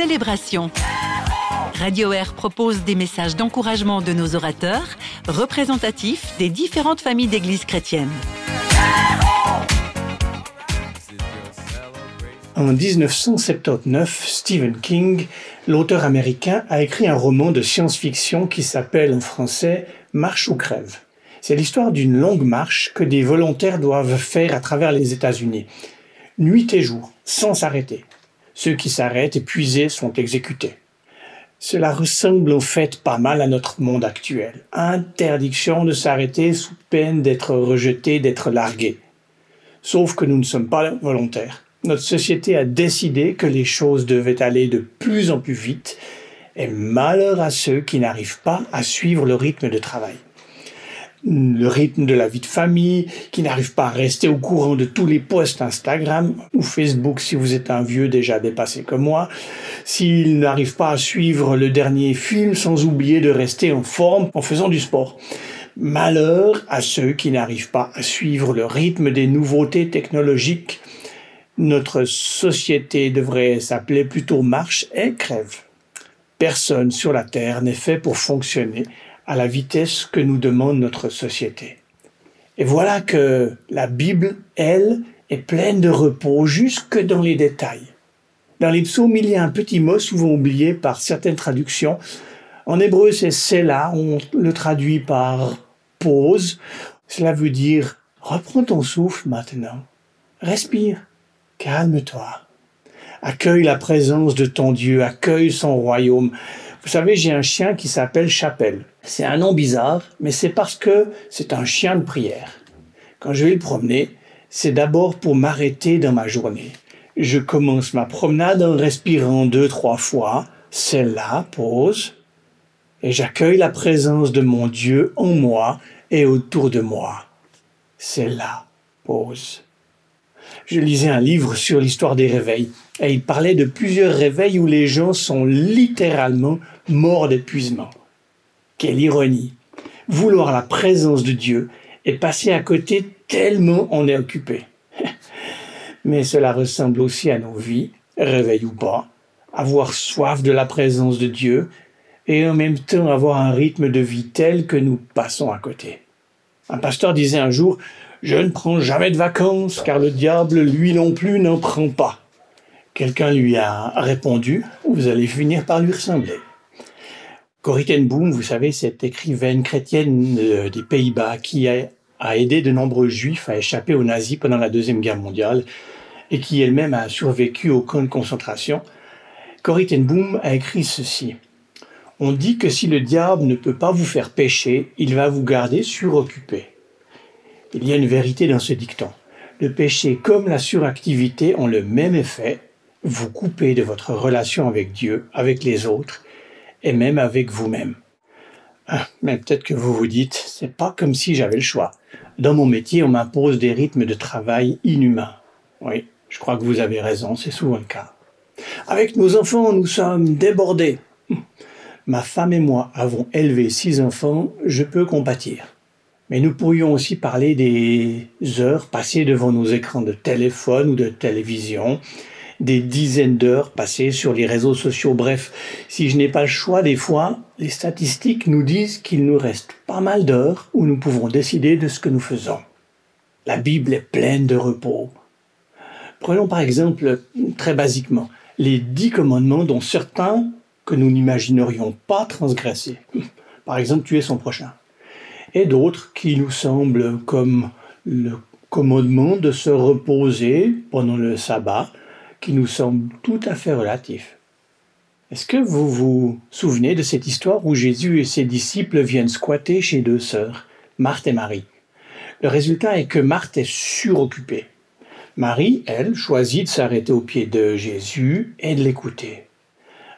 célébration. Radio Air propose des messages d'encouragement de nos orateurs, représentatifs des différentes familles d'églises chrétiennes. En 1979, Stephen King, l'auteur américain, a écrit un roman de science-fiction qui s'appelle en français Marche ou crève. C'est l'histoire d'une longue marche que des volontaires doivent faire à travers les États-Unis, nuit et jour, sans s'arrêter. Ceux qui s'arrêtent épuisés sont exécutés. Cela ressemble au fait pas mal à notre monde actuel. Interdiction de s'arrêter sous peine d'être rejeté, d'être largué. Sauf que nous ne sommes pas volontaires. Notre société a décidé que les choses devaient aller de plus en plus vite et malheur à ceux qui n'arrivent pas à suivre le rythme de travail. Le rythme de la vie de famille, qui n'arrivent pas à rester au courant de tous les posts Instagram ou Facebook si vous êtes un vieux déjà dépassé comme moi, s'ils n'arrivent pas à suivre le dernier film sans oublier de rester en forme en faisant du sport. Malheur à ceux qui n'arrivent pas à suivre le rythme des nouveautés technologiques notre société devrait s'appeler plutôt marche et crève. Personne sur la Terre n'est fait pour fonctionner à la vitesse que nous demande notre société. Et voilà que la Bible, elle, est pleine de repos jusque dans les détails. Dans les psaumes, il y a un petit mot souvent oublié par certaines traductions. En hébreu, c'est Selah, on le traduit par pause. Cela veut dire reprends ton souffle maintenant. Respire. Calme-toi. Accueille la présence de ton Dieu, accueille son royaume. Vous savez, j'ai un chien qui s'appelle Chapelle. C'est un nom bizarre, mais c'est parce que c'est un chien de prière. Quand je vais le promener, c'est d'abord pour m'arrêter dans ma journée. Je commence ma promenade en respirant deux, trois fois. C'est là, pause. Et j'accueille la présence de mon Dieu en moi et autour de moi. C'est là, pause je lisais un livre sur l'histoire des réveils et il parlait de plusieurs réveils où les gens sont littéralement morts d'épuisement. Quelle ironie Vouloir la présence de Dieu et passer à côté tellement on est occupé. Mais cela ressemble aussi à nos vies, réveil ou pas, avoir soif de la présence de Dieu et en même temps avoir un rythme de vie tel que nous passons à côté. Un pasteur disait un jour, je ne prends jamais de vacances, car le diable, lui non plus, n'en prend pas. Quelqu'un lui a répondu, vous allez finir par lui ressembler. Corrie ten Boom, vous savez, cette écrivaine chrétienne euh, des Pays-Bas qui a, aidé de nombreux juifs à échapper aux nazis pendant la Deuxième Guerre mondiale et qui elle-même a survécu au camp de concentration, Corrie ten Boom a écrit ceci. On dit que si le diable ne peut pas vous faire pécher, il va vous garder suroccupé. Il y a une vérité dans ce dicton. Le péché comme la suractivité ont le même effet, vous couper de votre relation avec Dieu, avec les autres et même avec vous-même. Ah, mais peut-être que vous vous dites, c'est pas comme si j'avais le choix. Dans mon métier, on m'impose des rythmes de travail inhumains. Oui, je crois que vous avez raison, c'est souvent le cas. Avec nos enfants, nous sommes débordés. Ma femme et moi avons élevé six enfants, je peux compatir. Mais nous pourrions aussi parler des heures passées devant nos écrans de téléphone ou de télévision, des dizaines d'heures passées sur les réseaux sociaux. Bref, si je n'ai pas le choix, des fois, les statistiques nous disent qu'il nous reste pas mal d'heures où nous pouvons décider de ce que nous faisons. La Bible est pleine de repos. Prenons par exemple, très basiquement, les dix commandements dont certains que nous n'imaginerions pas transgresser. Par exemple, tuer son prochain et d'autres qui nous semblent comme le commandement de se reposer pendant le sabbat, qui nous semble tout à fait relatif. Est-ce que vous vous souvenez de cette histoire où Jésus et ses disciples viennent squatter chez deux sœurs, Marthe et Marie? Le résultat est que Marthe est suroccupée. Marie, elle, choisit de s'arrêter au pied de Jésus et de l'écouter.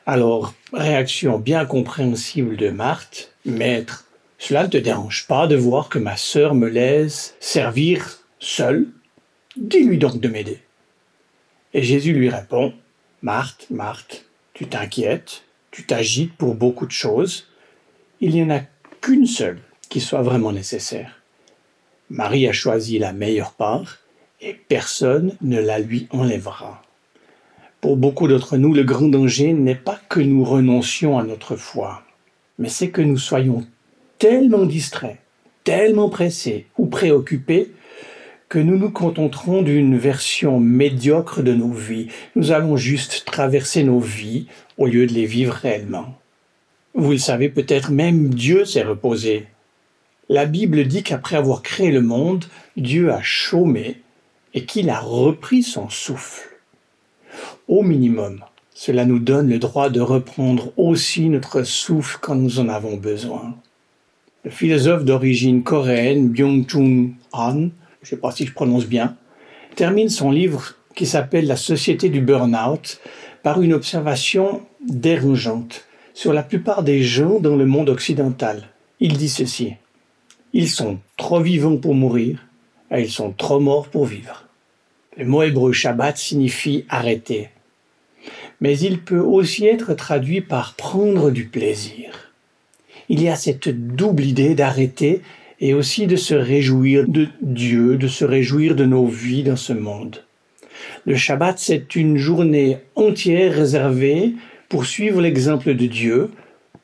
Alors, réaction bien compréhensible de Marthe, Maître, cela ne te dérange pas de voir que ma sœur me laisse servir seule? Dis-lui donc de m'aider. Et Jésus lui répond, Marthe, Marthe, tu t'inquiètes, tu t'agites pour beaucoup de choses, il n'y en a qu'une seule qui soit vraiment nécessaire. Marie a choisi la meilleure part et personne ne la lui enlèvera. Pour beaucoup d'entre nous, le grand danger n'est pas que nous renoncions à notre foi, mais c'est que nous soyons tellement distraits, tellement pressés ou préoccupés que nous nous contenterons d'une version médiocre de nos vies. Nous allons juste traverser nos vies au lieu de les vivre réellement. Vous le savez peut-être, même Dieu s'est reposé. La Bible dit qu'après avoir créé le monde, Dieu a chômé et qu'il a repris son souffle. Au minimum, cela nous donne le droit de reprendre aussi notre souffle quand nous en avons besoin. Le philosophe d'origine coréenne Byung-Chun Han, je ne sais pas si je prononce bien, termine son livre qui s'appelle La société du burn-out par une observation dérangeante sur la plupart des gens dans le monde occidental. Il dit ceci. Ils sont trop vivants pour mourir et ils sont trop morts pour vivre. Le mot hébreu Shabbat signifie arrêter mais il peut aussi être traduit par prendre du plaisir. Il y a cette double idée d'arrêter et aussi de se réjouir de Dieu, de se réjouir de nos vies dans ce monde. Le Shabbat, c'est une journée entière réservée pour suivre l'exemple de Dieu,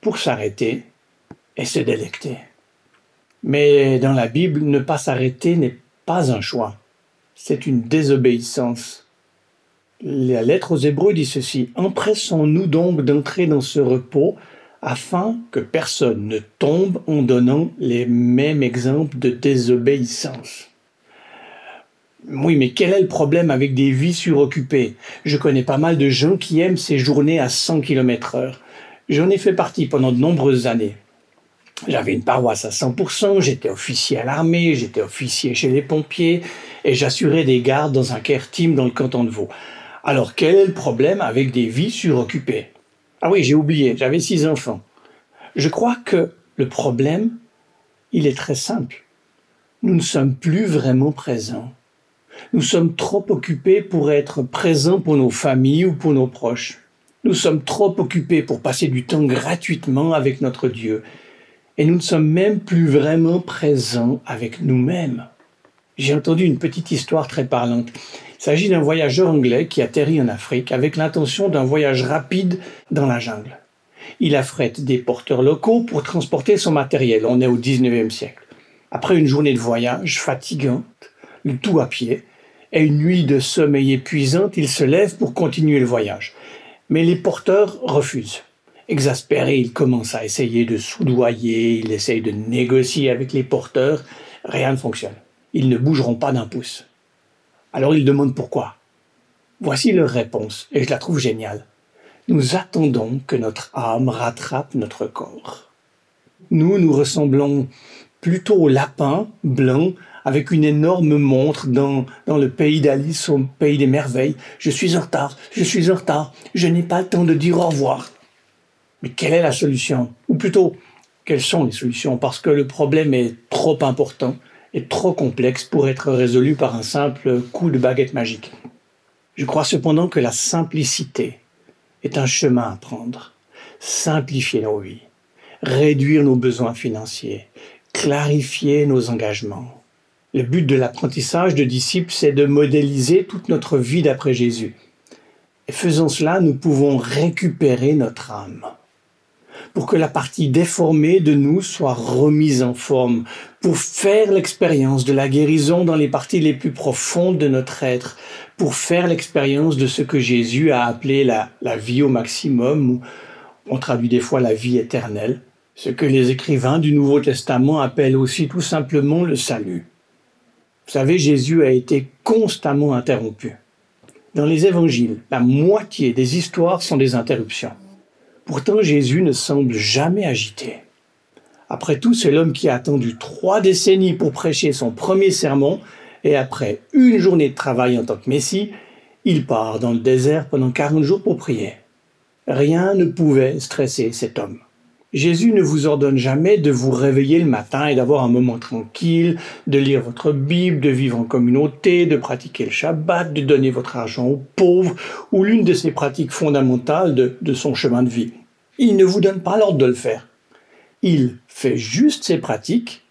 pour s'arrêter et se délecter. Mais dans la Bible, ne pas s'arrêter n'est pas un choix, c'est une désobéissance. La lettre aux Hébreux dit ceci Empressons-nous donc d'entrer dans ce repos afin que personne ne tombe en donnant les mêmes exemples de désobéissance. Oui, mais quel est le problème avec des vies suroccupées? Je connais pas mal de gens qui aiment ces journées à 100 km heure. J'en ai fait partie pendant de nombreuses années. J'avais une paroisse à 100%, j'étais officier à l'armée, j'étais officier chez les pompiers et j'assurais des gardes dans un care dans le canton de Vaud. Alors quel est le problème avec des vies suroccupées? Ah oui, j'ai oublié, j'avais six enfants. Je crois que le problème, il est très simple. Nous ne sommes plus vraiment présents. Nous sommes trop occupés pour être présents pour nos familles ou pour nos proches. Nous sommes trop occupés pour passer du temps gratuitement avec notre Dieu. Et nous ne sommes même plus vraiment présents avec nous-mêmes. J'ai entendu une petite histoire très parlante. Il s'agit d'un voyageur anglais qui atterrit en Afrique avec l'intention d'un voyage rapide dans la jungle. Il affrète des porteurs locaux pour transporter son matériel. On est au 19e siècle. Après une journée de voyage fatigante, le tout à pied, et une nuit de sommeil épuisante, il se lève pour continuer le voyage. Mais les porteurs refusent. Exaspéré, il commence à essayer de soudoyer, il essaye de négocier avec les porteurs. Rien ne fonctionne. Ils ne bougeront pas d'un pouce. Alors ils demandent pourquoi. Voici leur réponse, et je la trouve géniale. Nous attendons que notre âme rattrape notre corps. Nous, nous ressemblons plutôt au lapin blanc avec une énorme montre dans, le pays d'Alice, au pays des merveilles. Je suis en retard, je suis en retard, je n'ai pas le temps de dire au revoir. Mais quelle est la solution? Ou plutôt, quelles sont les solutions? Parce que le problème est trop important est trop complexe pour être résolu par un simple coup de baguette magique. Je crois cependant que la simplicité est un chemin à prendre. Simplifier nos vies, réduire nos besoins financiers, clarifier nos engagements. Le but de l'apprentissage de disciples, c'est de modéliser toute notre vie d'après Jésus. Et faisant cela, nous pouvons récupérer notre âme pour que la partie déformée de nous soit remise en forme, pour faire l'expérience de la guérison dans les parties les plus profondes de notre être, pour faire l'expérience de ce que Jésus a appelé la, vie au maximum, ou on traduit des fois la vie éternelle, ce que les écrivains du Nouveau Testament appellent aussi tout simplement le salut. Vous savez, Jésus a été constamment interrompu. Dans les évangiles, la moitié des histoires sont des interruptions. Pourtant, Jésus ne semble jamais agité. Après tout, c'est l'homme qui a attendu trois décennies pour prêcher son premier sermon, et après une journée de travail en tant que Messie, il part dans le désert pendant 40 jours pour prier. Rien ne pouvait stresser cet homme. Jésus ne vous ordonne jamais de vous réveiller le matin et d'avoir un moment tranquille, de lire votre Bible, de vivre en communauté, de pratiquer le Shabbat, de donner votre argent aux pauvres ou l'une de ces pratiques fondamentales de, son chemin de vie. Il ne vous donne pas l'ordre de le faire. Il fait juste ses pratiques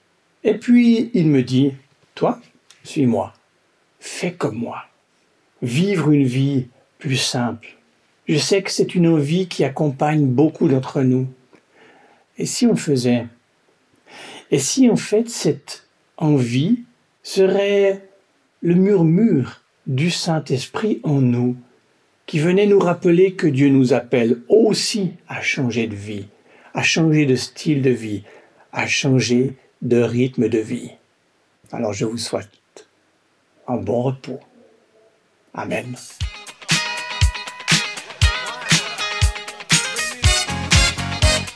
et puis il me dit, toi, suis-moi, fais comme moi. Vivre une vie plus simple, Je sais que c'est une envie qui accompagne beaucoup d'entre nous. Et si on faisait? Et si en fait cette envie serait le murmure du Saint-Esprit en nous, qui venait nous rappeler que Dieu nous appelle aussi à changer de vie, à changer de style de vie, à changer de rythme de vie. Alors je vous souhaite un bon repos. Amen.